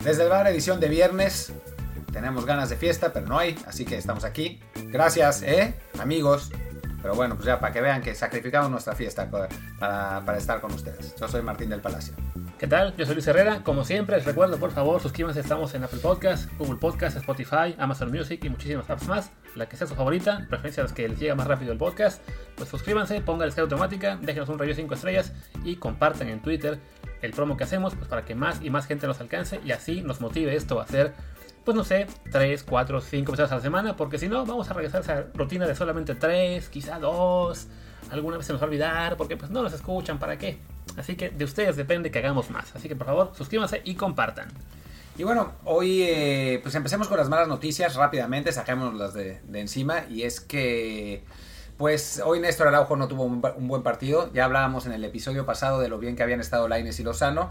Desde el bar edición de viernes. Tenemos ganas de fiesta, pero no hay, así que estamos aquí. Gracias, ¿eh? Amigos. Pero bueno, pues ya para que vean que sacrificamos nuestra fiesta para, para estar con ustedes. Yo soy Martín del Palacio. ¿Qué tal? Yo soy Luis Herrera. Como siempre, les recuerdo, por favor, suscríbanse. Estamos en Apple Podcast, Google Podcast, Spotify, Amazon Music y muchísimas apps más. La que sea su favorita, preferencia a los que les llega más rápido el podcast. Pues suscríbanse, pongan la escala automática, déjenos un rayo 5 estrellas y compartan en Twitter el promo que hacemos pues para que más y más gente nos alcance y así nos motive esto a hacer pues no sé, 3, 4, 5 veces a la semana, porque si no, vamos a regresar a esa rutina de solamente 3, quizá 2, alguna vez se nos va a olvidar, porque pues no nos escuchan, ¿para qué? Así que de ustedes depende que hagamos más. Así que por favor, suscríbanse y compartan. Y bueno, hoy eh, pues empecemos con las malas noticias rápidamente, saquémoslas de, de encima. Y es que pues hoy Néstor Araujo no tuvo un, buen partido. Ya hablábamos en el episodio pasado de lo bien que habían estado Laines y Lozano.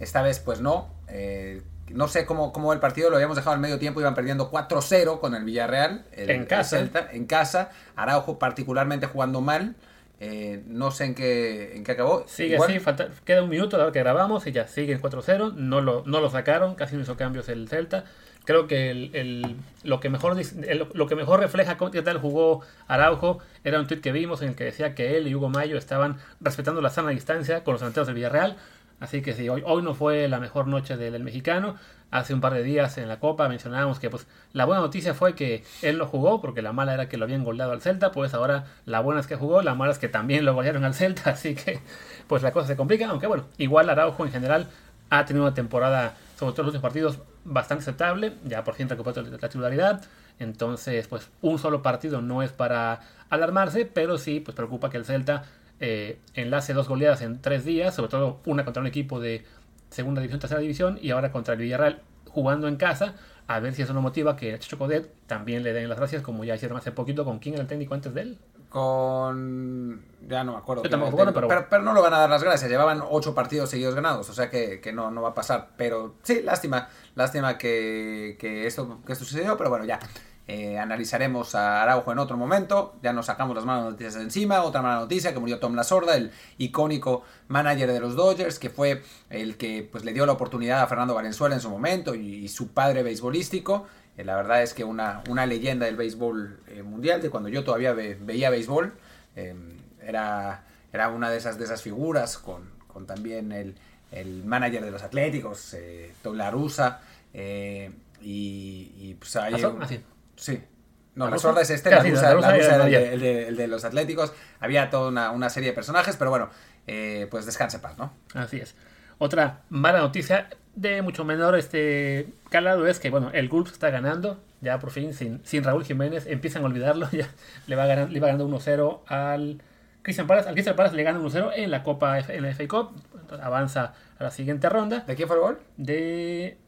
Esta vez pues no. Eh, no sé cómo, cómo el partido, lo habíamos dejado al medio tiempo, iban perdiendo 4-0 con el Villarreal. en casa. en casa. Araujo particularmente jugando mal. Eh, no sé en qué, en qué acabó. Sigue así, falta, queda un minuto de que grabamos y ya sigue en 4-0. No lo, no lo sacaron, casi no hizo cambios el Celta. Creo que el, lo, que mejor, lo que mejor refleja qué tal jugó Araujo era un tweet que vimos en el que decía que él y Hugo Mayo estaban respetando la sana distancia con los delanteros del Villarreal. Así que sí, hoy, hoy no fue la mejor noche del, mexicano. Hace un par de días en la Copa mencionábamos que pues la buena noticia fue que él no jugó, porque la mala era que lo habían goleado al Celta, pues ahora la buena es que jugó, la mala es que también lo golearon al Celta, así que pues la cosa se complica, aunque bueno, igual Araujo en general ha tenido una temporada, sobre todo los últimos partidos, bastante aceptable, ya por fin recuperó la titularidad, entonces pues un solo partido no es para alarmarse, pero sí pues preocupa que el Celta eh, enlace dos goleadas en tres días, sobre todo una contra un equipo de segunda división, tercera división, y ahora contra el Villarreal jugando en casa, a ver si eso no motiva que Chicho Codet también le den las gracias, como ya hicieron hace poquito, ¿con quién era el técnico antes de él? Con... ya no me acuerdo. pero... no lo van a dar las gracias, llevaban ocho partidos seguidos ganados, o sea que, no, no va a pasar, pero sí, lástima, lástima que, que, esto, que esto sucedió, pero bueno, ya. Eh, analizaremos a Araujo en otro momento. Ya nos sacamos las malas noticias de encima. Otra mala noticia que murió Tom La Sorda, el icónico manager de los Dodgers, que fue el que pues, le dio la oportunidad a Fernando Valenzuela en su momento y, su padre beisbolístico. Eh, la verdad es que una, una leyenda del béisbol eh, mundial, de cuando yo todavía veía béisbol. era, era una de esas, de esas figuras con, con también el, el, manager de los Atléticos, Tom La Russa. y, y pues ahí... Sí. No, la, sorda es este, la, rusa, el, de, los Atléticos. Había toda una, serie de personajes, pero bueno, eh, pues descanse paz, ¿no? Así es. Otra mala noticia de mucho menor este calado es que, bueno, el Gulf está ganando, ya por fin, sin, sin Raúl Jiménez, empiezan a olvidarlo, ya le va ganando, le va ganando 1-0 al Cristian Palace, al Cristian Palace le gana 1-0 en la Copa, en la FA Cup, avanza a la siguiente ronda. ¿De quién fue el gol? De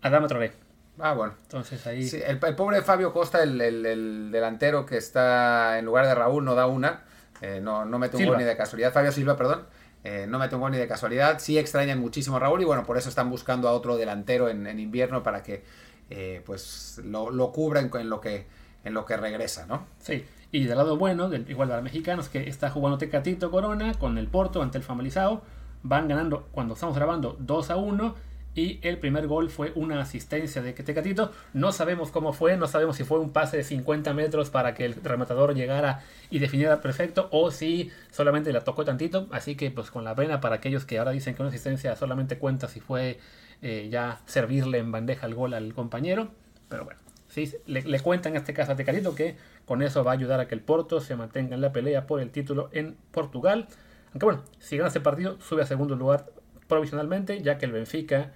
Adama Traoré. Ah, bueno. Entonces ahí. el, pobre Fabio Costa, el, delantero que está en lugar de Raúl, no da una. Eh, no, no mete un gol ni de casualidad. Fabio Silva, perdón. Eh, no mete un gol ni de casualidad. Sí extrañan muchísimo a Raúl y bueno, por eso están buscando a otro delantero en, invierno para que eh, pues lo, lo cubran en lo que en lo que regresa, ¿no? Sí. Y del lado bueno, del, igual de los mexicanos, que está jugando Tecatito Corona con el Porto ante el Famalizado. Van ganando, cuando estamos grabando, 2 a 1 y el primer gol fue una asistencia de Tecatito. No sabemos cómo fue, no sabemos si fue un pase de 50 metros para que el rematador llegara y definiera perfecto o si solamente la tocó tantito. Así que pues con la pena para aquellos que ahora dicen que una asistencia solamente cuenta si fue eh, ya servirle en bandeja el gol al compañero. Pero bueno, sí, le, le cuenta en este caso a Tecatito que con eso va a ayudar a que el Porto se mantenga en la pelea por el título en Portugal. Aunque bueno, si gana este partido sube a segundo lugar provisionalmente ya que el Benfica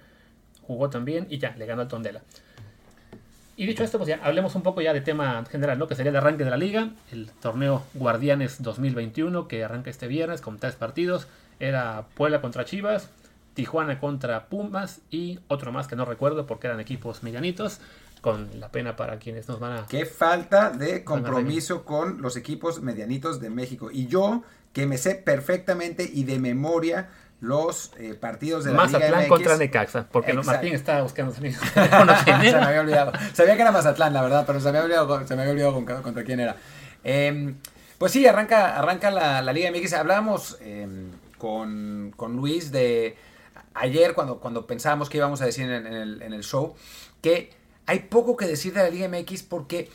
jugó también y ya, le ganó al Tondela. Y dicho esto, pues ya hablemos un poco ya de tema general, ¿no? Que sería el arranque de la liga, el torneo Guardianes 2021 que arranca este viernes con tres partidos. Era Puebla contra Chivas, Tijuana contra Pumas y otro más que no recuerdo porque eran equipos medianitos. Con la pena para quienes nos van a. Qué falta de compromiso con los equipos medianitos de México. Y yo, que me sé perfectamente y de memoria los eh, partidos de la Mazatlán contra Necaxa, porque Martín estaba buscando se me había olvidado. Sabía que era Mazatlán, la verdad, pero se me había olvidado, se me había olvidado contra quién era. Em, pues sí, arranca, arranca la, la Liga MX. Hablábamos em, con, con, Luis de... ayer cuando, cuando pensábamos que íbamos a decir en, el, en el show, que hay poco que decir de la Liga MX porque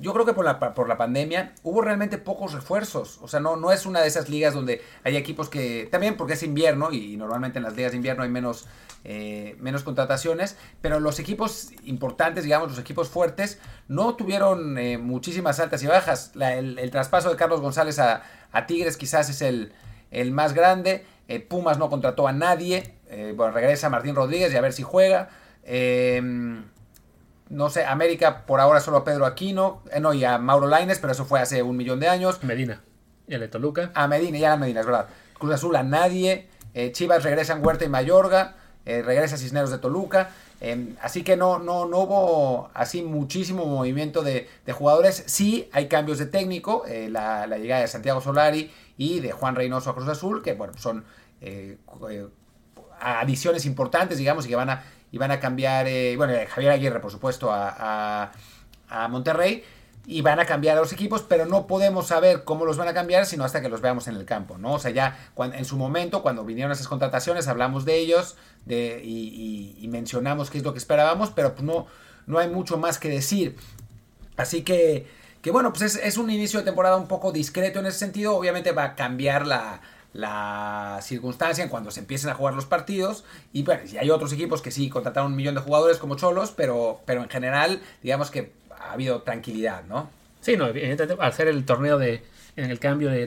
yo creo que por la, por la pandemia hubo realmente pocos refuerzos. O sea, no, no es una de esas ligas donde hay equipos que. También porque es invierno y normalmente en las ligas de invierno hay menos, eh, menos contrataciones. Pero los equipos importantes, digamos, los equipos fuertes, no tuvieron eh, muchísimas altas y bajas. el, traspaso de Carlos González a, Tigres quizás es el, el más grande. Eh, Pumas no contrató a nadie. bueno, regresa Martín Rodríguez y a ver si juega. Eh no sé, América por ahora solo a Pedro Aquino, eh, no, y a Mauro Laines, pero eso fue hace un millón de años. Medina. Y a de Toluca. A Medina, ya a Medina, es verdad. Cruz Azul a nadie. Eh, Chivas regresan Huerta y Mayorga. Eh, regresa Cisneros de Toluca. Em, así que no, no, no hubo así muchísimo movimiento de, jugadores. Sí hay cambios de técnico. La, la, llegada de Santiago Solari y de Juan Reynoso a Cruz Azul, que bueno, son adiciones importantes, digamos, y que van a y van a cambiar, eh, bueno, eh, Javier Aguirre, por supuesto, a, Monterrey, y van a cambiar a los equipos, pero no podemos saber cómo los van a cambiar sino hasta que los veamos en el campo, ¿no? O sea, ya en su momento, cuando vinieron esas contrataciones, hablamos de ellos y, mencionamos qué es lo que esperábamos, pero pues no, no hay mucho más que decir. Así que, que bueno, pues es, es un inicio de temporada un poco discreto en ese sentido. Obviamente va a cambiar la, la circunstancia en cuando se empiecen a jugar los partidos. Y bueno, y hay otros equipos que sí contrataron un millón de jugadores como Cholos, pero, pero en general, digamos que ha habido tranquilidad, ¿no? Sí, no, al ser el torneo de en el cambio de,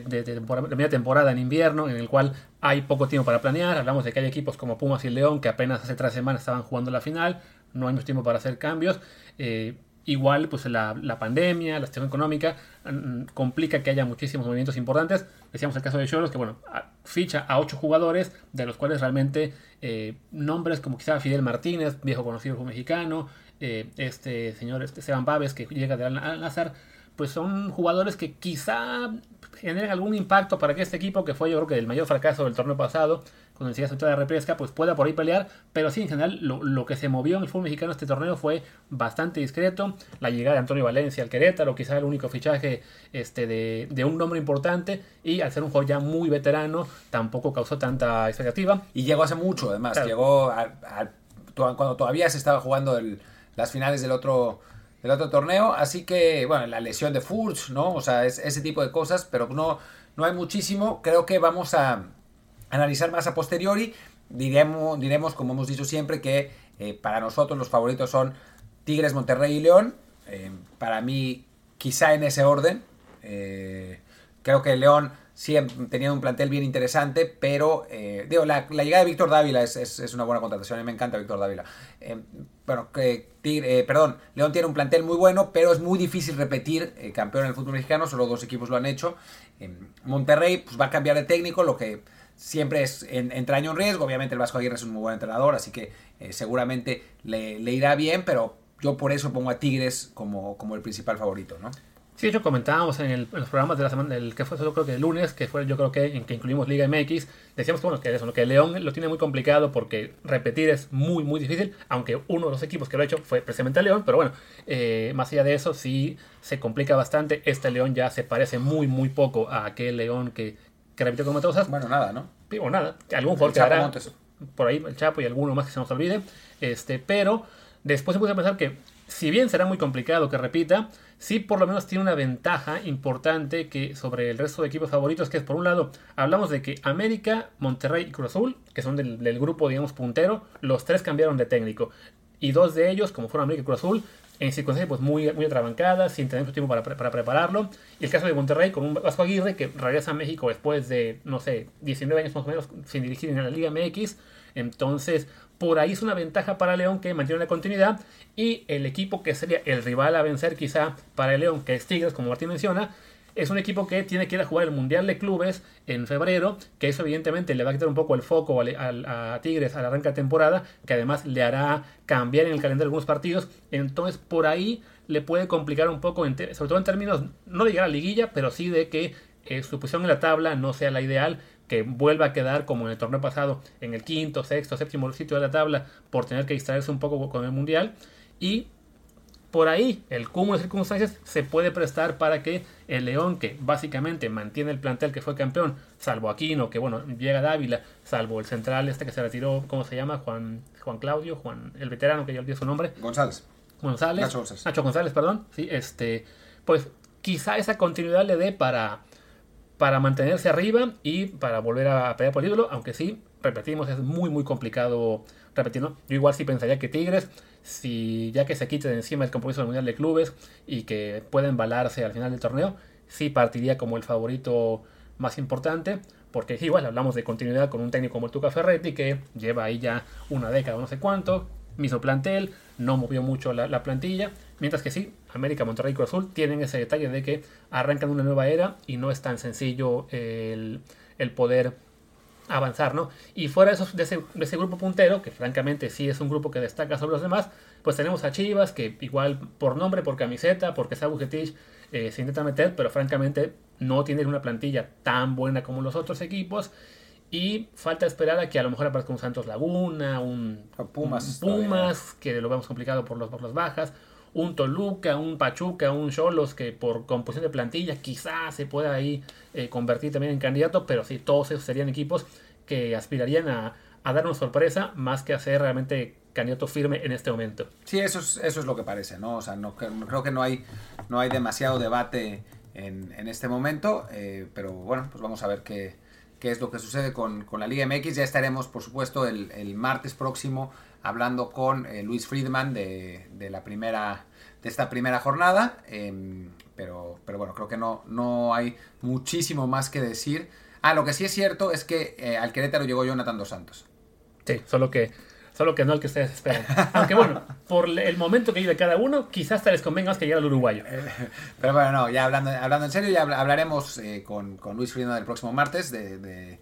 media temporada en invierno, en el cual hay poco tiempo para planear. Hablamos de que hay equipos como Pumas y León que apenas hace tres semanas estaban jugando la final, no hay mucho tiempo para hacer cambios. Eh, Igual, pues la, pandemia, la situación económica mm, complica que haya muchísimos movimientos importantes. Decíamos el caso de Cholos, que bueno, ficha a ocho jugadores, de los cuales realmente eh, nombres como quizá Fidel Martínez, viejo conocido como mexicano, eh, este señor este Esteban Baves, que llega de Al-Nazar, pues son jugadores que quizá generen algún impacto para que este equipo, que fue yo creo que el mayor fracaso del torneo pasado, con el de repesca, pues pueda por ahí pelear. Pero sí, en general, lo, que se movió en el fútbol mexicano este torneo fue bastante discreto. La llegada de Antonio Valencia al Querétaro, quizá el único fichaje este, de, un nombre importante. Y al ser un juego ya muy veterano, tampoco causó tanta expectativa. Y llegó hace mucho, además. Llegó cuando todavía se estaba jugando las finales del otro del otro torneo. Así que, bueno, la lesión de Furch, ¿no? O sea, es, ese tipo de cosas, pero no, no hay muchísimo. Creo que vamos a analizar más a posteriori. Diremos, diremos como hemos dicho siempre, que eh, para nosotros los favoritos son Tigres, Monterrey y León. Eh, para mí, quizá en ese orden. Eh, creo que León sí tenía un plantel bien interesante, pero digo, la, llegada de Víctor Dávila es, una buena contratación. A mí me encanta Víctor Dávila. bueno, Tigre, perdón, León tiene un plantel muy bueno, pero es muy difícil repetir campeón en el fútbol mexicano. Solo dos equipos lo han hecho. Monterrey pues, va a cambiar de técnico, lo que siempre es, en, entraña un riesgo. Obviamente el Vasco Aguirre es un muy buen entrenador, así que eh, seguramente le, irá bien, pero yo por eso pongo a Tigres como, como el principal favorito, ¿no? Sí, hecho comentábamos en, los programas de la semana, del que fue creo que el lunes, que fue yo creo que en que incluimos Liga MX, decíamos que, bueno, que, eso, que León lo tiene muy complicado porque repetir es muy, muy difícil, aunque uno de los equipos que lo ha hecho fue precisamente León, pero bueno, eh, más allá de eso sí se complica bastante, este León ya se parece muy, muy poco a aquel León que, que repitió con Matosas. Bueno, nada, ¿no? O nada, algún jugador por ahí, el Chapo y alguno más que se nos olvide. Este, pero después se puede pensar que, si bien será muy complicado que repita, sí por lo menos tiene una ventaja importante que sobre el resto de equipos favoritos, que es por un lado, hablamos de que América, Monterrey y Cruz Azul, que son del, del grupo, digamos, puntero, los tres cambiaron de técnico. Y dos de ellos, como fueron América y Cruz Azul, en circunstancias pues, muy, muy atrabancadas, sin tener mucho tiempo para, para, prepararlo. Y el caso de Monterrey con un Vasco Aguirre que regresa a México después de, no sé, 19 años más o menos sin dirigir en la Liga MX. Entonces, por ahí es una ventaja para León que mantiene la continuidad. Y el equipo que sería el rival a vencer quizá para León, que es Tigres, como Martín menciona, es un equipo que tiene que ir a jugar el Mundial de Clubes en febrero, que eso evidentemente le va a quitar un poco el foco a, Tigres al arranque de temporada, que además le hará cambiar en el calendario algunos partidos. Entonces por ahí le puede complicar un poco, sobre todo en términos no de llegar a liguilla, pero sí de que eh, su posición en la tabla no sea la ideal, que vuelva a quedar como en el torneo pasado en el quinto, sexto, séptimo sitio de la tabla por tener que distraerse un poco con el Mundial. Y por ahí el cúmulo de circunstancias se puede prestar para que el León, que básicamente mantiene el plantel que fue campeón, salvo Aquino, que bueno, llega a Dávila, salvo el central este que se retiró, ¿cómo se llama? Juan, Juan Claudio, Juan, el veterano que ya olvidé su nombre. González. González. Nacho González. Nacho González, perdón. Sí, este, pues quizá esa continuidad le dé para, para mantenerse arriba y para volver a pelear por el ídolo, aunque sí, repetimos, es muy, muy complicado repetirlo. Yo igual sí pensaría que Tigres si ya que se quite de encima el compromiso del Mundial de Clubes y que pueda embalarse al final del torneo, sí partiría como el favorito más importante, porque igual hablamos de continuidad con un técnico como el Tuca Ferretti, que lleva ahí ya una década, no sé cuánto, mismo plantel, no movió mucho la, plantilla, mientras que sí, América, Monterrey y Cruz Azul tienen ese detalle de que arrancan una nueva era y no es tan sencillo el, el poder avanzar, ¿no? Y fuera de, esos, de, ese, grupo puntero, que francamente sí es un grupo que destaca sobre los demás, pues tenemos a Chivas, que igual por nombre, por camiseta, porque Sabu Getich eh, se intenta meter, pero francamente no tiene una plantilla tan buena como los otros equipos. Y falta esperar a que a lo mejor aparezca un Santos Laguna, un Pumas, Pumas que lo vemos complicado por, los, por las bajas, un Toluca, un Pachuca, un Cholos, que por composición de plantilla quizás se pueda ahí eh, convertir también en candidato, pero sí, todos esos serían equipos que aspirarían a, a dar una sorpresa más que a ser realmente candidato firme en este momento. Sí, eso es, eso es lo que parece, ¿no? O sea, no, creo que no hay, no hay demasiado debate en, en este momento, eh, pero bueno, pues vamos a ver qué, qué es lo que sucede con, con, la Liga MX. Ya estaremos, por supuesto, el, el martes próximo hablando con eh, Luis Friedman de, de, la primera de esta primera jornada. Em, pero, pero bueno, creo que no, no hay muchísimo más que decir. Ah, lo que sí es cierto es que eh, al Querétaro llegó Jonathan Dos Santos. Sí, solo que Solo que no el que ustedes esperan. Aunque bueno, por el momento que vive cada uno, quizás te les convenga más que llegue al uruguayo. Pero bueno, no, ya hablando, hablando en serio, ya hablaremos eh, con, con, Luis Friedman el próximo martes de, de,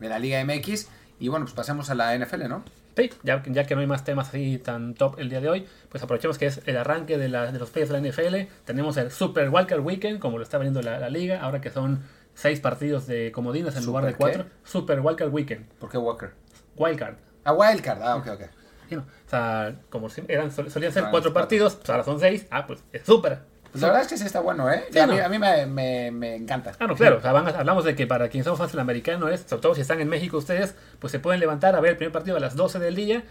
la Liga MX. Y bueno, pues pasemos a la NFL, ¿no? Sí, ya, ya, que no hay más temas así tan top el día de hoy, pues aprovechemos que es el arranque de, la, de los playoffs de la NFL. Tenemos el Super Walker Weekend, como lo está viendo la, la liga, ahora que son seis partidos de comodines en lugar de cuatro. Super Walker Weekend. ¿Por qué Walker? Wildcard. A Wildcard, ah, ok, ok. o sea, como eran, solían ser cuatro partidos, pues ahora son seis, ah, pues es súper. Pues la verdad es que sí está bueno, ¿eh? a, mí, a mí me, me, me, encanta. Ah, no, claro. O sea, hablamos de que para quienes somos fans del americano es, sobre todo si están en México ustedes, pues se pueden levantar a ver el primer partido a las 12 del día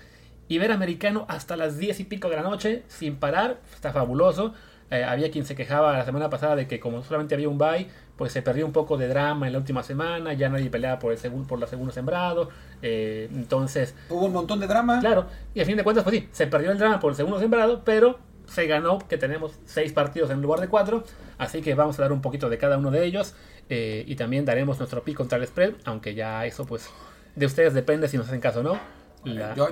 y ver americano hasta las 10 y pico de la noche sin parar. Está fabuloso. Eh, había quien se quejaba la semana pasada de que como solamente había un bye, pues se perdió un poco de drama en la última semana, ya nadie peleaba por el segundo, por la segunda sembrado, eh, entonces... Hubo un montón de drama. Claro, y a fin de cuentas, pues sí, se perdió el drama por el segundo sembrado, pero se ganó que tenemos seis partidos en lugar de cuatro, así que vamos a dar un poquito de cada uno de ellos eh, y también daremos nuestro pick contra el spread, aunque ya eso pues de ustedes depende si nos hacen caso o no.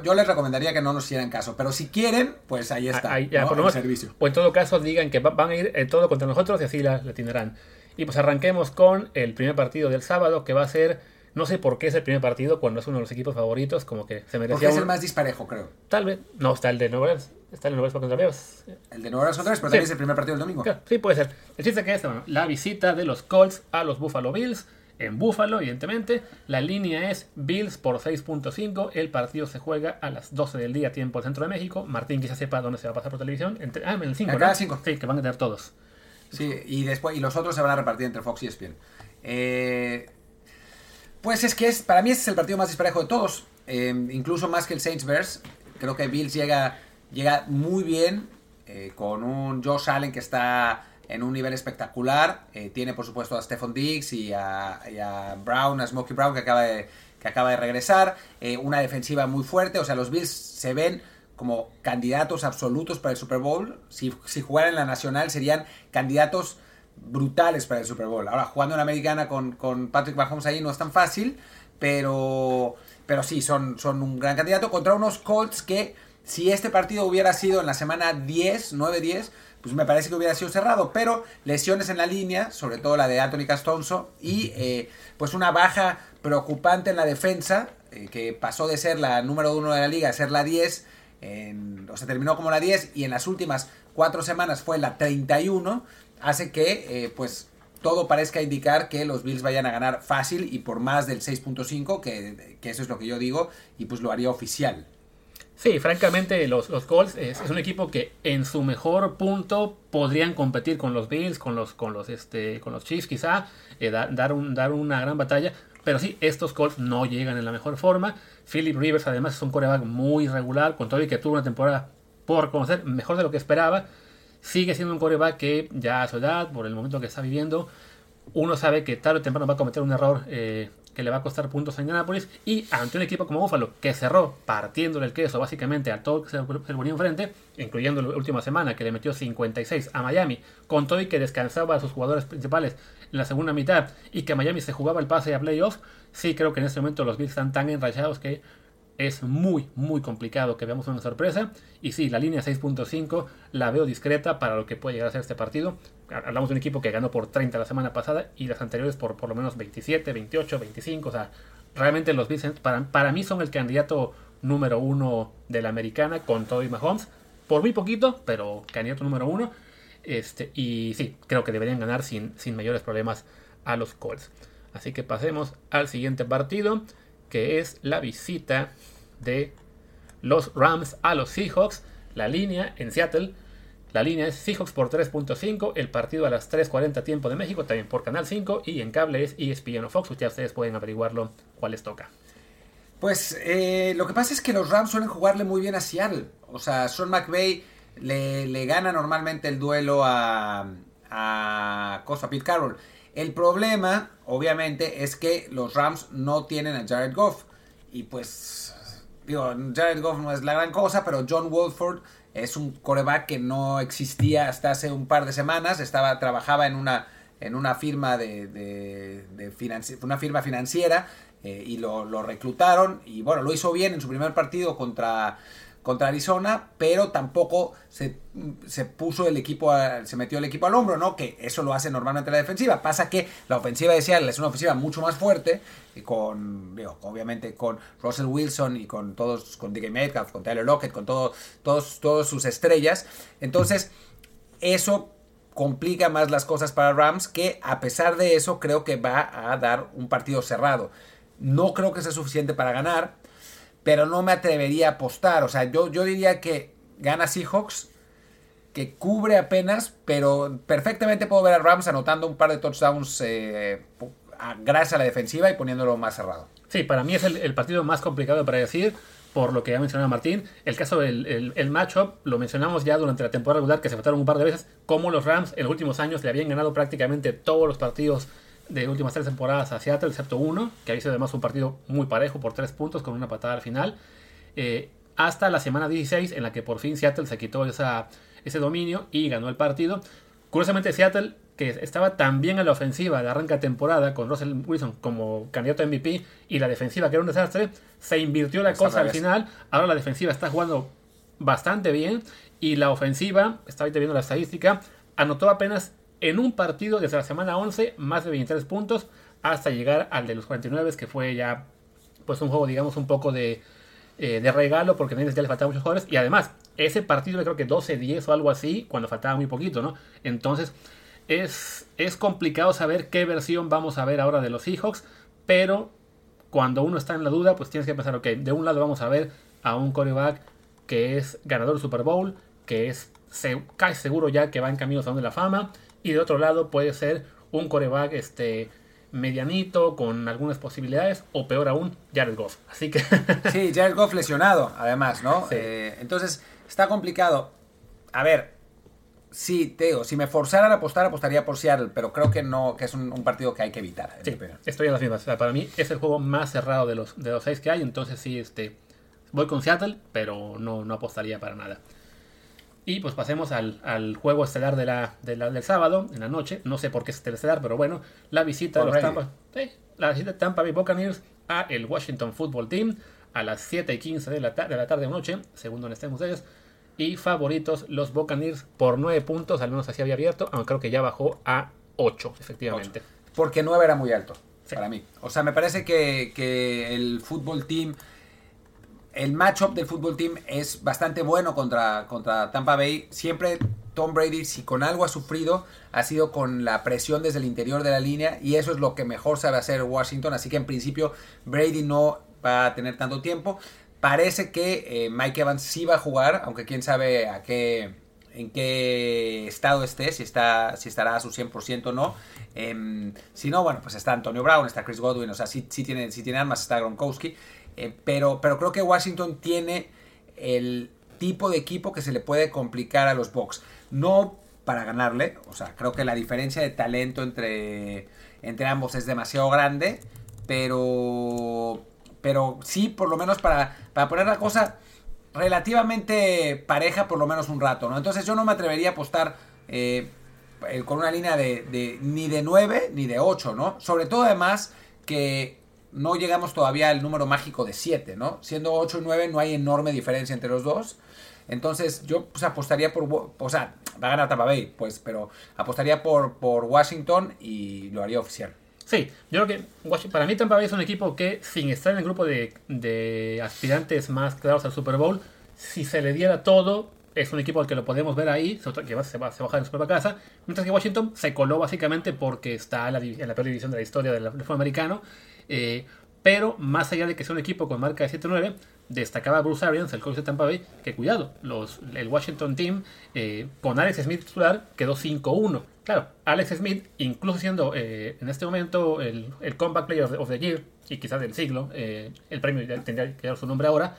Yo, les recomendaría que no nos hicieran caso, pero si quieren, pues ahí está. Ahí, ya, por servicio. O en todo caso digan que van a ir eh, todo contra nosotros y así la, la tendrán. Y pues arranquemos con el primer partido del sábado, que va a ser, no sé por qué es el primer partido cuando es uno de los equipos favoritos, como que se merecía. Porque es el más disparejo, creo. Tal vez. No, está el de Nueva Orleans. Está el de Nueva Orleans contra Bears. El de Nueva Orleans contra Bears, pero también es el primer partido del domingo. sí, puede ser. El chiste que es, bueno, la visita de los Colts a los Buffalo Bills. En Buffalo, evidentemente, la línea es Bills por 6.5. El partido se juega a las 12 del día, tiempo del centro de México. Martín quizás sepa dónde se va a pasar por televisión. ah, en el 5. Acá 5. Sí, que van a tener todos. Sí, y después y los otros se van a repartir entre Fox y ESPN. Eh, pues es que es, para mí es el partido más disparejo de todos. Eh, incluso más que el Saints Bears. Creo que Bills llega, llega muy bien eh, con un Josh Allen que está en un nivel espectacular. tiene por supuesto a Stephon Diggs y a, Brown, a Smokey Brown que acaba de, que acaba de regresar. una defensiva muy fuerte. O sea, los Bills se ven como candidatos absolutos para el Super Bowl. Si, si jugaran en la nacional serían candidatos brutales para el Super Bowl. Ahora, jugando en Americana con, con Patrick Mahomes ahí no es tan fácil, pero, pero sí, son, son un gran candidato contra unos Colts que si este partido hubiera sido en la semana 10, 9-10, pues me parece que hubiera sido cerrado, pero lesiones en la línea, sobre todo la de Anthony Castonzo, y eh, pues una baja preocupante en la defensa, eh, que pasó de ser la número 1 de la liga a ser la 10, o sea, terminó como la 10 y en las últimas cuatro semanas fue la 31, hace que, eh, pues, todo parezca indicar que los Bills vayan a ganar fácil y por más del 6.5, que, que, eso es lo que yo digo, y pues lo haría oficial. Sí, francamente, los, los Colts es, un equipo que en su mejor punto podrían competir con los Bills, con los, con los, este, con los Chiefs quizá, eh, dar, un, dar una gran batalla. Pero sí, estos Colts no llegan en la mejor forma. Philip Rivers además es un coreback muy regular, con todo y que tuvo una temporada por conocer mejor de lo que esperaba. Sigue siendo un coreback que ya a su edad, por el momento que está viviendo, uno sabe que tarde o temprano va a cometer un error eh, que le va a costar puntos a Indianapolis. Y ante un equipo como Buffalo, que cerró partiéndole el queso básicamente a todo que se le ponía enfrente, incluyendo la última semana que le metió 56 a Miami, con todo y que descansaba a sus jugadores principales en la segunda mitad y que Miami se jugaba el pase a playoffs, sí creo que en este momento los Bills están tan enrachados que es muy, muy complicado que veamos una sorpresa. Y sí, la línea 6.5 la veo discreta para lo que puede llegar a ser este partido. Hablamos de un equipo que ganó por 30 la semana pasada y las anteriores por por lo menos 27, 28, 25. O sea, realmente los Bills para, para mí son el candidato número uno de la americana con Toby Mahomes. Por muy poquito, pero candidato número uno. Este, y sí, creo que deberían ganar sin, sin mayores problemas a los Colts. Así que pasemos al siguiente partido que es la visita de los Rams a los Seahawks. La línea en Seattle. La línea es Seahawks por 3.5. El partido a las 3.40 tiempo de México, también por Canal 5. Y en cable es ESPN o Fox. Ya ustedes pueden averiguarlo cuál les toca. Pues eh, lo que pasa es que los Rams suelen jugarle muy bien a Seattle. O sea, Sean McVay le, gana normalmente el duelo a, a Cosa Pete Carroll. El problema, obviamente, es que los Rams no tienen a Jared Goff. Y pues, digo, Jared Goff no es la gran cosa, pero John Wolford es un coreback que no existía hasta hace un par de semanas. Estaba, trabajaba en una, en una firma de, de, una firma financiera eh, y lo reclutaron. Y bueno, lo hizo bien en su primer partido contra contra Arizona, pero tampoco se, puso el equipo, se metió el equipo al hombro, ¿no? Que eso lo hace normalmente la defensiva. Pasa que la ofensiva de Seattle es una ofensiva mucho más fuerte, y con, obviamente con Russell Wilson y con todos, con DK Metcalf, con Tyler Lockett, con todo, todos, todos sus estrellas. Entonces, eso complica más las cosas para Rams, que a pesar de eso creo que va a dar un partido cerrado. No creo que sea suficiente para ganar pero no me atrevería a apostar. O sea, yo, yo diría que gana Seahawks, que cubre apenas, pero perfectamente puedo ver a Rams anotando un par de touchdowns eh, gracias a la defensiva y poniéndolo más cerrado. Sí, para mí es el, partido más complicado para decir, por lo que ya mencionaba Martín. El caso del el, matchup, lo mencionamos ya durante la temporada regular, que se faltaron un par de veces, como los Rams en los últimos años le habían ganado prácticamente todos los partidos de últimas tres temporadas a Seattle, excepto uno, que había sido además un partido muy parejo por tres puntos con una patada al final. Eh, hasta la semana 16 en la que por fin Seattle se quitó esa, ese dominio y ganó el partido. Curiosamente Seattle, que estaba tan bien en la ofensiva de arranca temporada con Russell Wilson como candidato a MVP y la defensiva que era un desastre, se invirtió la cosa al final. Ahora la defensiva está jugando bastante bien y la ofensiva, estaba viendo la estadística, anotó apenas en un partido desde la semana 11, más de 23 puntos, hasta llegar al de los 49, que fue ya pues un juego, digamos, un poco de, eh, de regalo, porque ya le faltaban muchos jugadores. Y además, ese partido creo que 12-10 o algo así, cuando faltaba muy poquito, ¿no? Entonces, es, es complicado saber qué versión vamos a ver ahora de los Seahawks, pero cuando uno está en la duda, pues tienes que pensar, ok, de un lado vamos a ver a un coreback que es ganador del Super Bowl, que es se, casi seguro ya que va en camino a de la fama, y de otro lado puede ser un coreback este, medianito con algunas posibilidades o peor aún Jared Goff. Así que sí, Jared Goff lesionado además, ¿no? Eh, entonces está complicado. A ver, sí, Teo, si me forzara a apostar apostaría por Seattle, pero creo que no, que es un, partido que hay que evitar. Sí, estoy en las mismas. para mí es el juego más cerrado de los de los seis que hay, entonces sí, este, voy con Seattle, pero no, no apostaría para nada. Y pues pasemos al, juego estelar de la, del sábado, en la noche. No sé por qué es estelar, pero bueno. La visita de los Tampa, la visita de Tampa Bay Buccaneers a el Washington Football Team a las 7 y 15 de la, de la tarde o noche, según donde estén ustedes. Y favoritos los Buccaneers por 9 puntos, al menos así había abierto, aunque creo que ya bajó a 8, efectivamente. Porque 9 era muy alto para mí. O sea, me parece que, que el Football Team el matchup del fútbol team es bastante bueno contra, contra Tampa Bay. Siempre Tom Brady, si con algo ha sufrido, ha sido con la presión desde el interior de la línea y eso es lo que mejor sabe hacer Washington. Así que en principio Brady no va a tener tanto tiempo. Parece que eh, Mike Evans sí va a jugar, aunque quién sabe a qué, en qué estado esté, si, está, si estará a su 100% o no. Em, si no, bueno, pues está Antonio Brown, está Chris Godwin, o sea, sí, tiene, sí tiene armas, está Gronkowski. Eh, pero, pero creo que Washington tiene el tipo de equipo que se le puede complicar a los Bucks. No para ganarle, o sea, creo que la diferencia de talento entre, entre ambos es demasiado grande, pero pero sí, por lo menos para, para poner la cosa relativamente pareja por lo menos un rato, ¿no? Entonces yo no me atrevería a apostar eh, con una línea de, ni de 9 ni de 8, ¿no? Sobre todo además que no llegamos todavía al número mágico de 7, ¿no? Siendo 8 y 9 no hay enorme diferencia entre los dos. Entonces yo pues, apostaría por... O sea, va a ganar Tampa Bay, pues, pero apostaría por, por Washington y lo haría oficial. Sí, yo creo que para mí Tampa Bay es un equipo que, sin estar en el grupo de, aspirantes más claros al Super Bowl, si se le diera todo, es un equipo al que lo podemos ver ahí, que va, se, va, se baja en su propia casa, mientras que Washington se coló básicamente porque está en la, en la peor división de la historia del fútbol americano. Eh, pero más allá de que sea un equipo con marca de 7-9, destacaba Bruce Arians, el coach de Tampa Bay, que cuidado, el Washington Team eh, con Alex Smith titular quedó 5-1. Claro, Alex Smith, incluso siendo eh, en este momento el, el, Comeback Player of the Year y quizás del siglo, el premio tendría que dar su nombre ahora,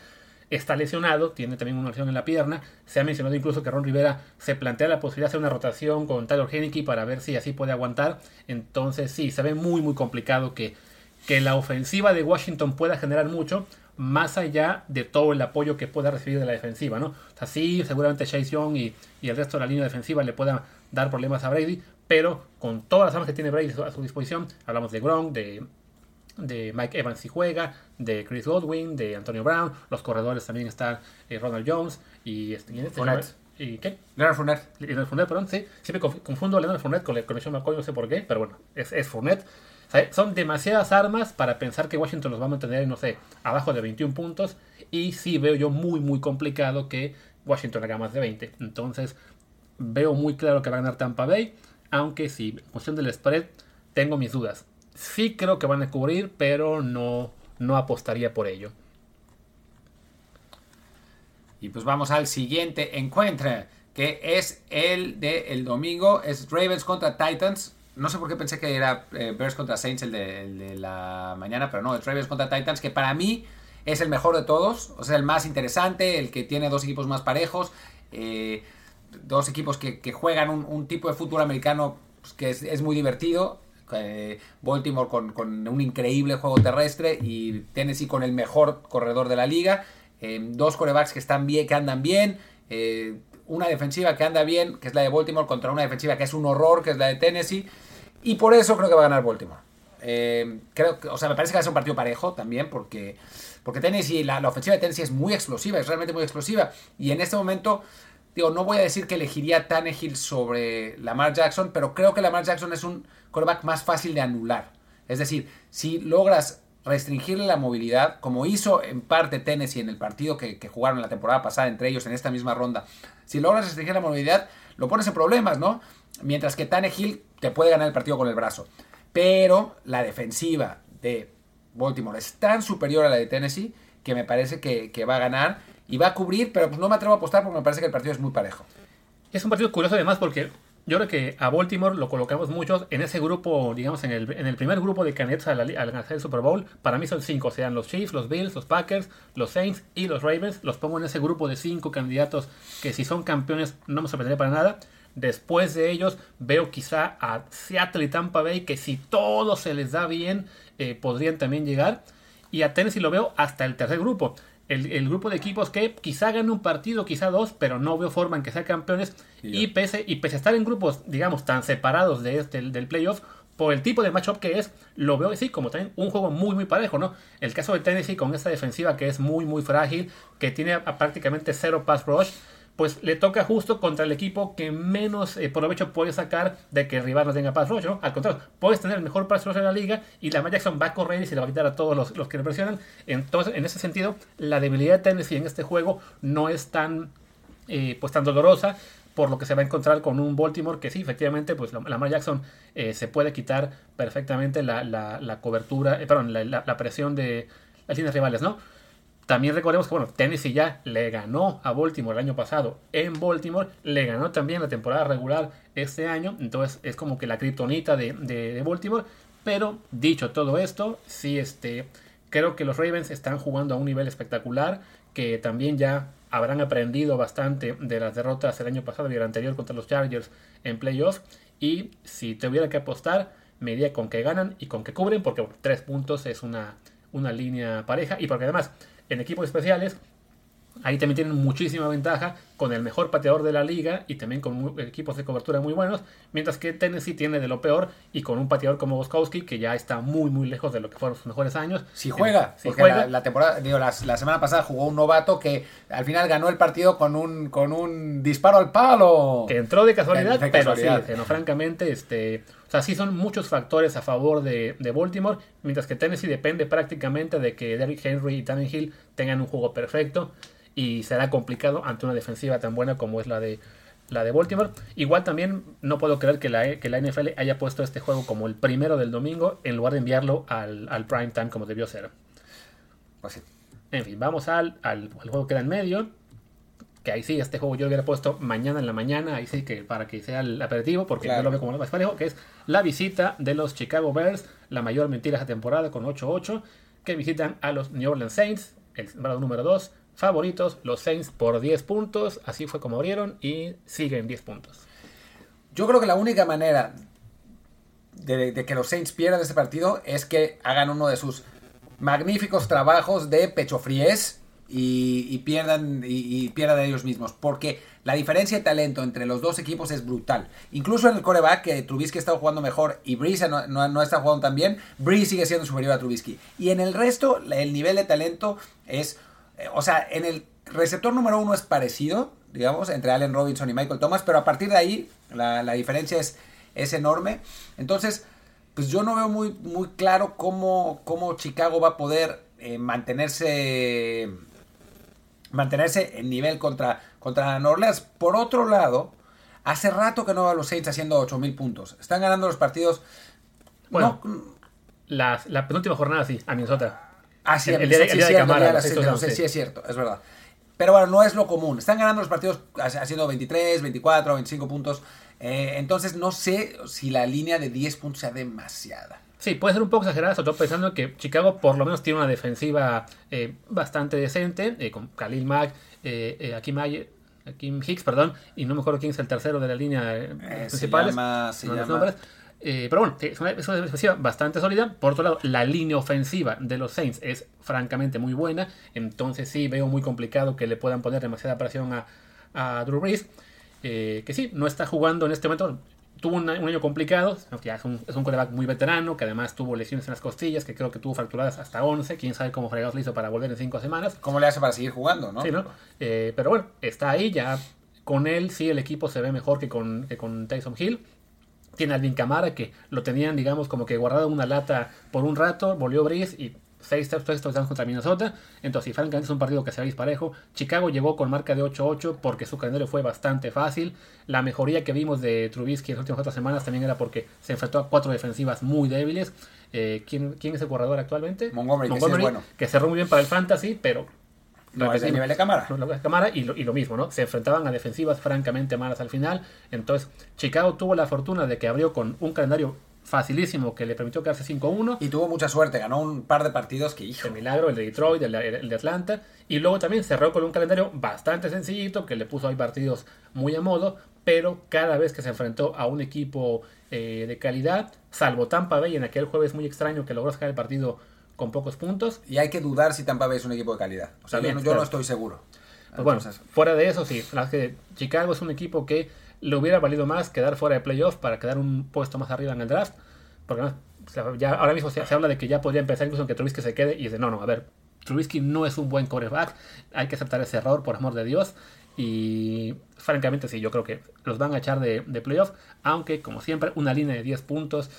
está lesionado, tiene también una lesión en la pierna. Se ha mencionado incluso que Ron Rivera se plantea la posibilidad de hacer una rotación con Tyler Henneke para ver si así puede aguantar. Entonces, sí, se ve muy, muy complicado que que la ofensiva de Washington pueda generar mucho, más allá de todo el apoyo que pueda recibir de la defensiva, ¿no? O sea, sí, seguramente Chase Young y, el resto de la línea defensiva le puedan dar problemas a Brady, pero con todas las armas que tiene Brady a su disposición, hablamos de Gronk, de, de Mike Evans si juega, de Chris Godwin, de Antonio Brown, los corredores también están eh, Ronald Jones y, este, este ¿Y qué? Leonard Fournette. Leonard Fournette, perdón, sí. Siempre confundo a Leonard Fournette con la conexión McCoy, no sé por qué, pero bueno, es, es Fournette. Son demasiadas armas para pensar que Washington los va a mantener, no sé, abajo de 21 puntos. Y sí veo yo muy, muy complicado que Washington haga más de 20. Entonces, veo muy claro que va a ganar Tampa Bay. Aunque sí, en cuestión del spread, tengo mis dudas. Sí creo que van a cubrir, pero no, no apostaría por ello. Y pues vamos al siguiente encuentro, que es el de el domingo, es Ravens contra Titans no sé por qué pensé que era eh, Bears contra Saints el de, la mañana, pero no, el Ravens contra Titans, que para mí es el mejor de todos, o sea, el más interesante, el que tiene dos equipos más parejos, eh, dos equipos que, juegan un, tipo de fútbol americano pues, que es, muy divertido. Eh, Baltimore con, un increíble juego terrestre y Tennessee con el mejor corredor de la liga. dos corebacks que están bien, que andan bien. una defensiva que anda bien, que es la de Baltimore, contra una defensiva que es un horror, que es la de Tennessee. Y por eso creo que va a ganar Baltimore. Eh, creo o sea, me parece que va a ser un partido parejo también, porque, porque Tennessee, la, ofensiva de Tennessee es muy explosiva, es realmente muy explosiva. Y en este momento, digo, no voy a decir que elegiría Tannehill sobre Lamar Jackson, pero creo que Lamar Jackson es un quarterback más fácil de anular. Es decir, si logras restringirle la movilidad, como hizo en parte Tennessee en el partido que, que jugaron la temporada pasada entre ellos en esta misma ronda, si logras restringir la movilidad, lo pones en problemas, ¿no? Mientras que Tannehill te puede ganar el partido con el brazo. Pero la defensiva de Baltimore es tan superior a la de Tennessee que me parece que, va a ganar y va a cubrir, pero pues no me atrevo a apostar porque me parece que el partido es muy parejo. Es un partido curioso además porque yo creo que a Baltimore lo colocamos muchos en ese grupo, digamos, en el, primer grupo de candidatos al, ganar el Super Bowl. Para mí son cinco, sean los Chiefs, los Bills, los Packers, los Saints y los Ravens. Los pongo en ese grupo de cinco candidatos que si son campeones no me sorprendería para nada. Después de ellos veo quizá a Seattle y Tampa Bay que si todo se les da bien eh, podrían también llegar. Y a Tennessee lo veo hasta el tercer grupo. El, grupo de equipos que quizá ganen un partido, quizá dos, pero no veo forma en que sean campeones. Y, pese, y pese a estar en grupos, digamos, tan separados de este, del playoff, por el tipo de matchup que es, lo veo así como también un juego muy, muy parejo, ¿no? El caso de Tennessee con esta defensiva que es muy, muy frágil, que tiene prácticamente cero pass rush pues le toca justo contra el equipo que menos eh, provecho puede sacar de que el rival no tenga pass rush, ¿no? Al contrario, puedes tener el mejor pass rush de la liga y la Jackson va a correr y se le va a quitar a todos los, que le presionan. Entonces, en ese sentido, la debilidad de Tennessee en este juego no es tan, eh, pues, tan dolorosa por lo que se va a encontrar con un Baltimore que sí, efectivamente, pues Lamar Jackson eh, se puede quitar perfectamente la, cobertura, perdón, la, presión de las líneas rivales, ¿no? También recordemos que, bueno, Tennessee ya le ganó a Baltimore el año pasado en Baltimore, le ganó también la temporada regular este año, entonces es como que la kriptonita de, de, Baltimore. Pero dicho todo esto, sí, este, creo que los Ravens están jugando a un nivel espectacular, que también ya habrán aprendido bastante de las derrotas el año pasado y el anterior contra los Chargers en playoffs. Y si tuviera que apostar, me iría con que ganan y con que cubren, porque tres puntos es una, una línea pareja. Y porque además, en equipos especiales, Ahí también tienen muchísima ventaja con el mejor pateador de la liga y también con equipos de cobertura muy buenos, mientras que Tennessee tiene de lo peor y con un pateador como Boskowski que ya está muy muy lejos de lo que fueron sus mejores años. Si juega, si juega. La, temporada, digo, la, semana pasada jugó un novato que al final ganó el partido con un con un disparo al palo. Que entró de casualidad, pero sí, francamente, este, o sea, sí son muchos factores a favor de, de, Baltimore, mientras que Tennessee depende prácticamente de que Derrick Henry y Hill tengan un juego perfecto y será complicado ante una defensiva tan buena como es la de la de Baltimore. Igual también no puedo creer que la, que la NFL haya puesto este juego como el primero del domingo en lugar de enviarlo al, al prime time como debió ser. Pues en fin, vamos al, al, juego que era en medio. Que ahí sí, este juego yo lo hubiera puesto mañana en la mañana, ahí sí que para que sea el aperitivo, porque yo lo veo como lo más parejo, que es la visita de los Chicago Bears, la mayor mentira de esta temporada con 8-8, que visitan a los New Orleans Saints, el número 2, favoritos, los Saints por 10 puntos, así fue como abrieron y siguen 10 puntos. Yo creo que la única manera de, que los Saints pierdan este partido es que hagan uno de sus magníficos trabajos de pecho fríes y, pierdan y, pierdan ellos mismos, porque la diferencia de talento entre los dos equipos es brutal. Incluso en el coreback, que Trubisky está jugando mejor y Breeze no, no, está jugando tan bien, Breeze sigue siendo superior a Trubisky. Y en el resto, el nivel de talento es eh, o sea, en el receptor número uno es parecido, digamos, entre Allen Robinson y Michael Thomas, pero a partir de ahí la, diferencia es, es, enorme. Entonces, pues yo no veo muy, muy claro cómo, cómo Chicago va a poder eh, mantenerse mantenerse en nivel contra, contra Orleans. Por otro lado, hace rato que no va los Saints haciendo 8000 puntos. Están ganando los partidos. Bueno, la, la penúltima jornada sí, a Minnesota. Ah, sí, el, día, de, sí, es cierto, es verdad. Pero bueno, no es lo común. Están ganando los partidos haciendo 23, 24, 25 puntos. Eh, entonces no sé si la línea de 10 puntos sea demasiada. Sí, puede ser un poco exagerada, sobre todo pensando que Chicago por lo menos tiene una defensiva eh, bastante decente, eh, con Khalil Mack, eh, Akim, Hicks, perdón, y no me acuerdo quién es el tercero de la línea principal. Eh, pero bueno, es una, defensiva bastante sólida. Por otro lado, la línea ofensiva de los Saints es francamente muy buena. Entonces sí veo muy complicado que le puedan poner demasiada presión a, a Drew Brees. Eh, que sí, no está jugando en este momento. Tuvo un, año complicado, ya es un, es un quarterback muy veterano, que además tuvo lesiones en las costillas, que creo que tuvo fracturadas hasta 11. Quién sabe cómo fregados le hizo para volver en 5 semanas. ¿Cómo le hace para seguir jugando, no? Sí, ¿no? Eh, pero bueno, está ahí ya. Con él sí el equipo se ve mejor que con, que con Tyson Hill. Tiene Alvin Camara que lo tenían, digamos, como que guardado en una lata por un rato. Volvió Brice y seis touchdowns contra Minnesota. Entonces, francamente es un partido que se ve disparejo. Chicago llegó con marca de 8-8 porque su calendario fue bastante fácil. La mejoría que vimos de Trubisky en las últimas cuatro semanas también era porque se enfrentó a cuatro defensivas muy débiles. Eh, ¿quién, ¿quién, es el corredor actualmente? Montgomery, Montgomery que, bueno. que cerró muy bien para el fantasy, pero no es el nivel de cámara. No, de cámara y lo, mismo, ¿no? Se enfrentaban a defensivas francamente malas al final. Entonces, Chicago tuvo la fortuna de que abrió con un calendario facilísimo que le permitió quedarse 5-1. Y tuvo mucha suerte, ganó un par de partidos que hijo. El milagro, el de Detroit, el, de Atlanta. Y luego también cerró con un calendario bastante sencillito que le puso ahí partidos muy a modo. Pero cada vez que se enfrentó a un equipo eh, de calidad, salvo Tampa Bay en aquel jueves muy extraño que logró sacar el partido con pocos puntos. Y hay que dudar si Tampa Bay es un equipo de calidad. O sea, yo, no estoy seguro. Pues bueno, fuera de eso, sí. La que Chicago es un equipo que le hubiera valido más quedar fuera de playoffs para quedar un puesto más arriba en el draft. Porque ya ahora mismo se, habla de que ya podría empezar incluso que Trubisky se quede y dice, no, no, a ver, Trubisky no es un buen quarterback, hay que aceptar ese error, por amor de Dios. Y francamente sí, yo creo que los van a echar de, de playoff, aunque como siempre, una línea de 10 puntos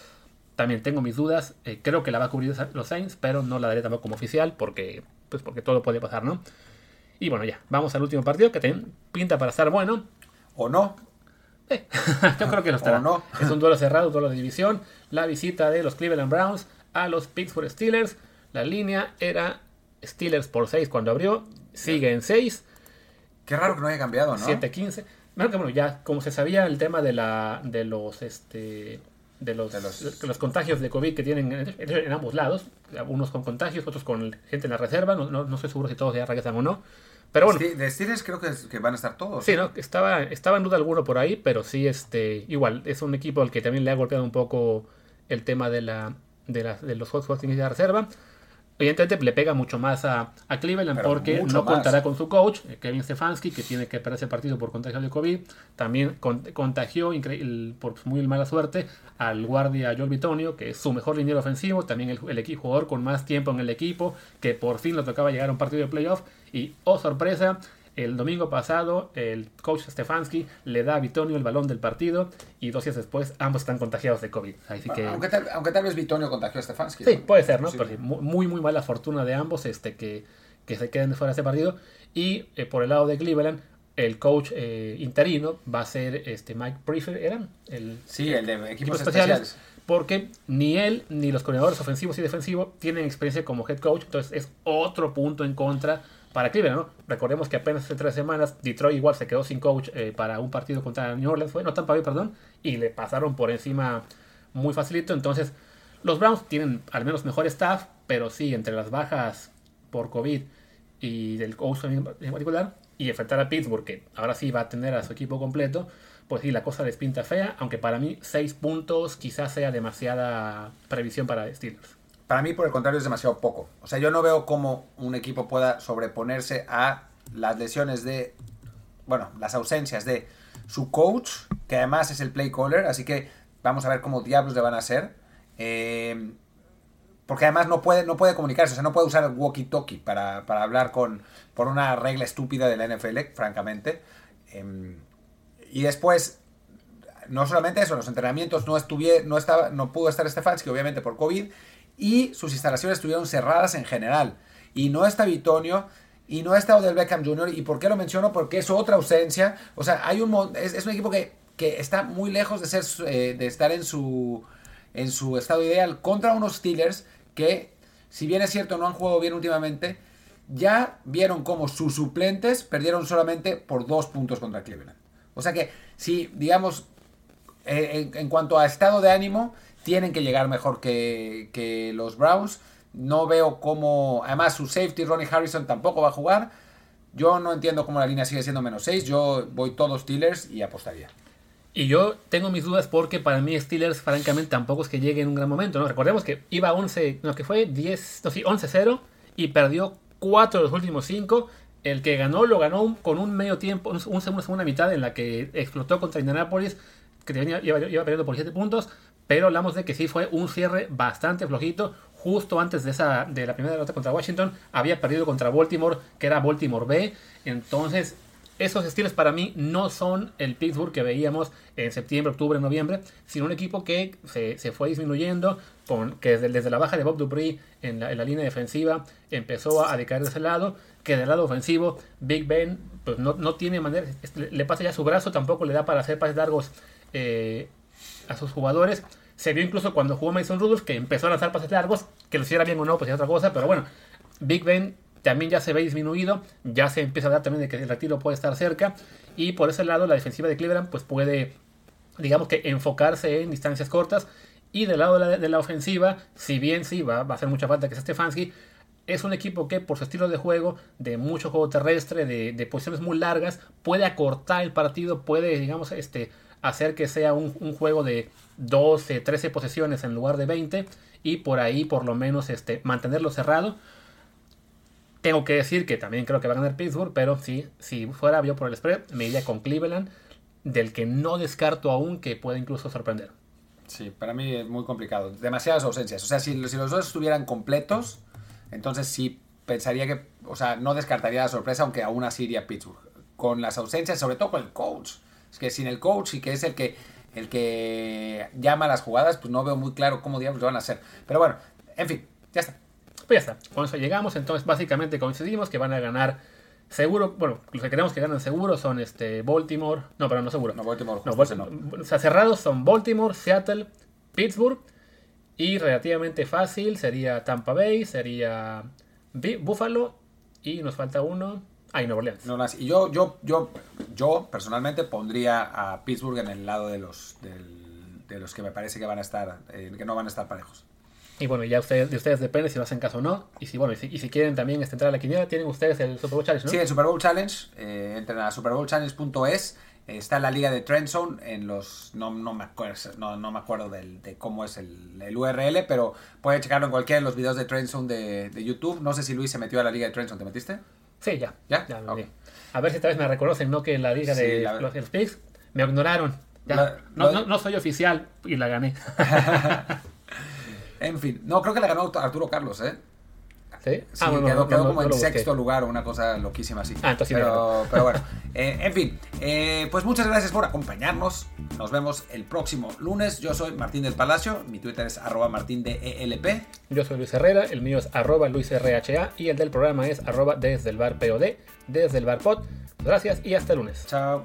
también tengo mis dudas. Eh, creo que la va a cubrir los Saints, pero no la daré tampoco como oficial porque, pues porque todo puede pasar, ¿no? Y bueno, ya, vamos al último partido que pinta para estar bueno. ¿O no? Eh, yo creo que lo estará. no? es un duelo cerrado, un duelo de división. La visita de los Cleveland Browns a los Pittsburgh Steelers. La línea era Steelers por 6 cuando abrió, sigue en 6. Qué raro que no haya cambiado, ¿no? 7-15. Bueno, ya como se sabía el tema de la de los este de los, los... contagios de COVID que tienen en, ambos lados, unos con contagios, otros con gente en la reserva, no, no, no estoy seguro si todos ya regresan o no. Pero bueno. de Steelers creo que, que, van a estar todos. Sí, ¿no? Estaba, estaba en duda alguno por ahí, pero sí, este, igual, es un equipo al que también le ha golpeado un poco el tema de, la, de, la, de los juegos de la reserva. Evidentemente le pega mucho más a, a Cleveland porque no contará con su coach, eh, Kevin Stefanski, que tiene que perder ese partido por contagio de COVID. También contagió, por muy mala suerte, al guardia Joel Bitonio, que es su mejor liniero ofensivo. También el, el jugador con más tiempo en el equipo, que por fin le tocaba llegar a un partido de playoff. Y, oh sorpresa, el domingo pasado, el coach Stefanski le da a Bitonio el balón del partido y dos días después ambos están contagiados de COVID. Así que, aunque, tal, aunque tal vez Bitonio contagió a Stefanski. Sí, puede ser, ¿no? muy, muy mala fortuna de ambos este, que, que se queden fuera de ese partido. Y eh, por el lado de Cleveland, el coach eh, interino va a ser este Mike Prefer, ¿eran? El, sí, el de equipos, especiales. Porque ni él ni los coordinadores ofensivos y defensivos tienen experiencia como head coach, entonces es otro punto en contra para Cleveland, ¿no? Recordemos que apenas hace tres semanas Detroit igual se quedó sin coach eh, para un partido contra New Orleans, fue, no Tampa Bay, perdón, y le pasaron por encima muy facilito. Entonces, los Browns tienen al menos mejor staff, pero sí, entre las bajas por COVID y del coach en particular, y enfrentar a Pittsburgh, que ahora sí va a tener a su equipo completo, pues sí, la cosa les pinta fea, aunque para mí seis puntos quizás sea demasiada previsión para Steelers. Para mí, por el contrario, es demasiado poco. O sea, yo no veo cómo un equipo pueda sobreponerse a las lesiones de, bueno, las ausencias de su coach, que además es el play caller, así que vamos a ver cómo diablos le van a hacer. Eh, porque además no puede, no puede comunicarse, o sea, no puede usar walkie-talkie para, hablar con, por una regla estúpida de la NFL, francamente. Em, y después, no solamente eso, los entrenamientos no, estuve, no, estaba, no pudo estar Stefanski, obviamente por COVID, y sus instalaciones estuvieron cerradas en general. Y no está Bitonio y no está Odell Beckham Jr. ¿Y por qué lo menciono? Porque es otra ausencia. O sea, hay un es, un equipo que, que, está muy lejos de, ser, eh, de estar en su, en su estado ideal contra unos Steelers que, si bien es cierto, no han jugado bien últimamente, ya vieron cómo sus suplentes perdieron solamente por dos puntos contra Cleveland. O sea que, si, digamos, eh, en cuanto a estado de ánimo, tienen que llegar mejor que, los Browns. No veo cómo. Además, su safety, Ronnie Harrison, tampoco va a jugar. Yo no entiendo cómo la línea sigue siendo menos 6. Yo voy todos Steelers y apostaría. Y yo tengo mis dudas porque para mí Steelers, francamente, tampoco es que llegue en un gran momento. ¿no? Recordemos que iba 11, no, que fue 10, no, sí, 11-0 y perdió 4 de los últimos 5. El que ganó lo ganó con un medio tiempo, un, segundo, segunda mitad en la que explotó contra Indianapolis, que iba, iba perdiendo por 7 puntos. Pero hablamos de que sí fue un cierre bastante flojito. Justo antes de, esa, de la primera derrota contra Washington, había perdido contra Baltimore, que era Baltimore B. Entonces, esos estilos para mí no son el Pittsburgh que veíamos en septiembre, octubre, noviembre, sino un equipo que se, fue disminuyendo, con, que desde, la baja de Bob Dupree en la, línea defensiva empezó a, decaer de ese lado, que del lado ofensivo Big Ben pues no, tiene manera, le, pasa ya su brazo, tampoco le da para hacer pases largos eh, a sus jugadores. Se vio incluso cuando jugó Mason Rudolph que empezó a lanzar pases largos, que lo hiciera bien o no, pues es otra cosa, pero bueno, Big Ben también ya se ve disminuido, ya se empieza a dar también de que el retiro puede estar cerca, y por ese lado la defensiva de Cleveland pues puede, digamos que enfocarse en distancias cortas, y del lado de la, ofensiva, si bien sí va, va, a hacer mucha falta que sea Stefanski, es un equipo que por su estilo de juego, de mucho juego terrestre, de, de posiciones muy largas, puede acortar el partido, puede, digamos, este, hacer que sea un, juego de 12, 13 posesiones en lugar de 20 y por ahí por lo menos este, mantenerlo cerrado. Tengo que decir que también creo que va a ganar Pittsburgh, pero si fuera yo por el spread, me iría con Cleveland, del que no descarto aún que puede incluso sorprender. Sí, para mí es muy complicado. Demasiadas ausencias. O sea, si, si los dos estuvieran completos, entonces sí pensaría que, o sea, no descartaría la sorpresa, aunque aún así iría Pittsburgh. Con las ausencias, sobre todo con el coach. Es que sin el coach y que es el que, el que llama las jugadas, pues no veo muy claro cómo diablos lo van a hacer. Pero bueno, en fin, ya está. Pues ya está. Con eso llegamos. Entonces, básicamente coincidimos que van a ganar seguro. Bueno, los que queremos que ganen seguro son este Baltimore. No, pero no seguro. No, Baltimore. No, O sea, cerrados son Baltimore, Seattle, Pittsburgh. Y relativamente fácil sería Tampa Bay, sería Buffalo y nos falta uno. Ah, y Nueva Orleans. y yo, yo, yo, yo personalmente pondría a Pittsburgh en el lado de los, de los que me parece que van a estar, eh, que no van a estar parejos. Y bueno, ya ustedes, de ustedes depende si lo hacen caso o no. Y si, bueno, y si, quieren también este, entrar a la quiniela, tienen ustedes el Super Bowl Challenge, ¿no? Sí, el Super Bowl Challenge. Eh, entren a superbowlchallenge.es. está la liga de Trendzone en los... No, no me acuerdo, no, no me acuerdo del, de cómo es el, el, URL, pero pueden checarlo en cualquiera de los videos de Trendzone de, de YouTube. No sé si Luis se metió a la liga de Trendzone. ¿Te metiste? Sí, ya. ¿Ya? A ver si esta vez me reconocen, ¿no? Que en la liga de los, los Pigs me ignoraron. Ya. no, no, no soy oficial y la gané. En fin, no, creo que le ganó Arturo Carlos, ¿eh? ¿Sí? sí ah, quedó, como en sexto lugar o una cosa loquísima así. Ah, entonces pero, pero bueno, eh, en fin, eh, pues muchas gracias por acompañarnos. Nos vemos el próximo lunes. Yo soy Martín del Palacio, mi Twitter es arroba martín de ELP. Yo soy Luis Herrera, el mío es arroba luisrha y el del programa es arroba desde el bar POD, desde el bar pod. Gracias y hasta el lunes. Chao.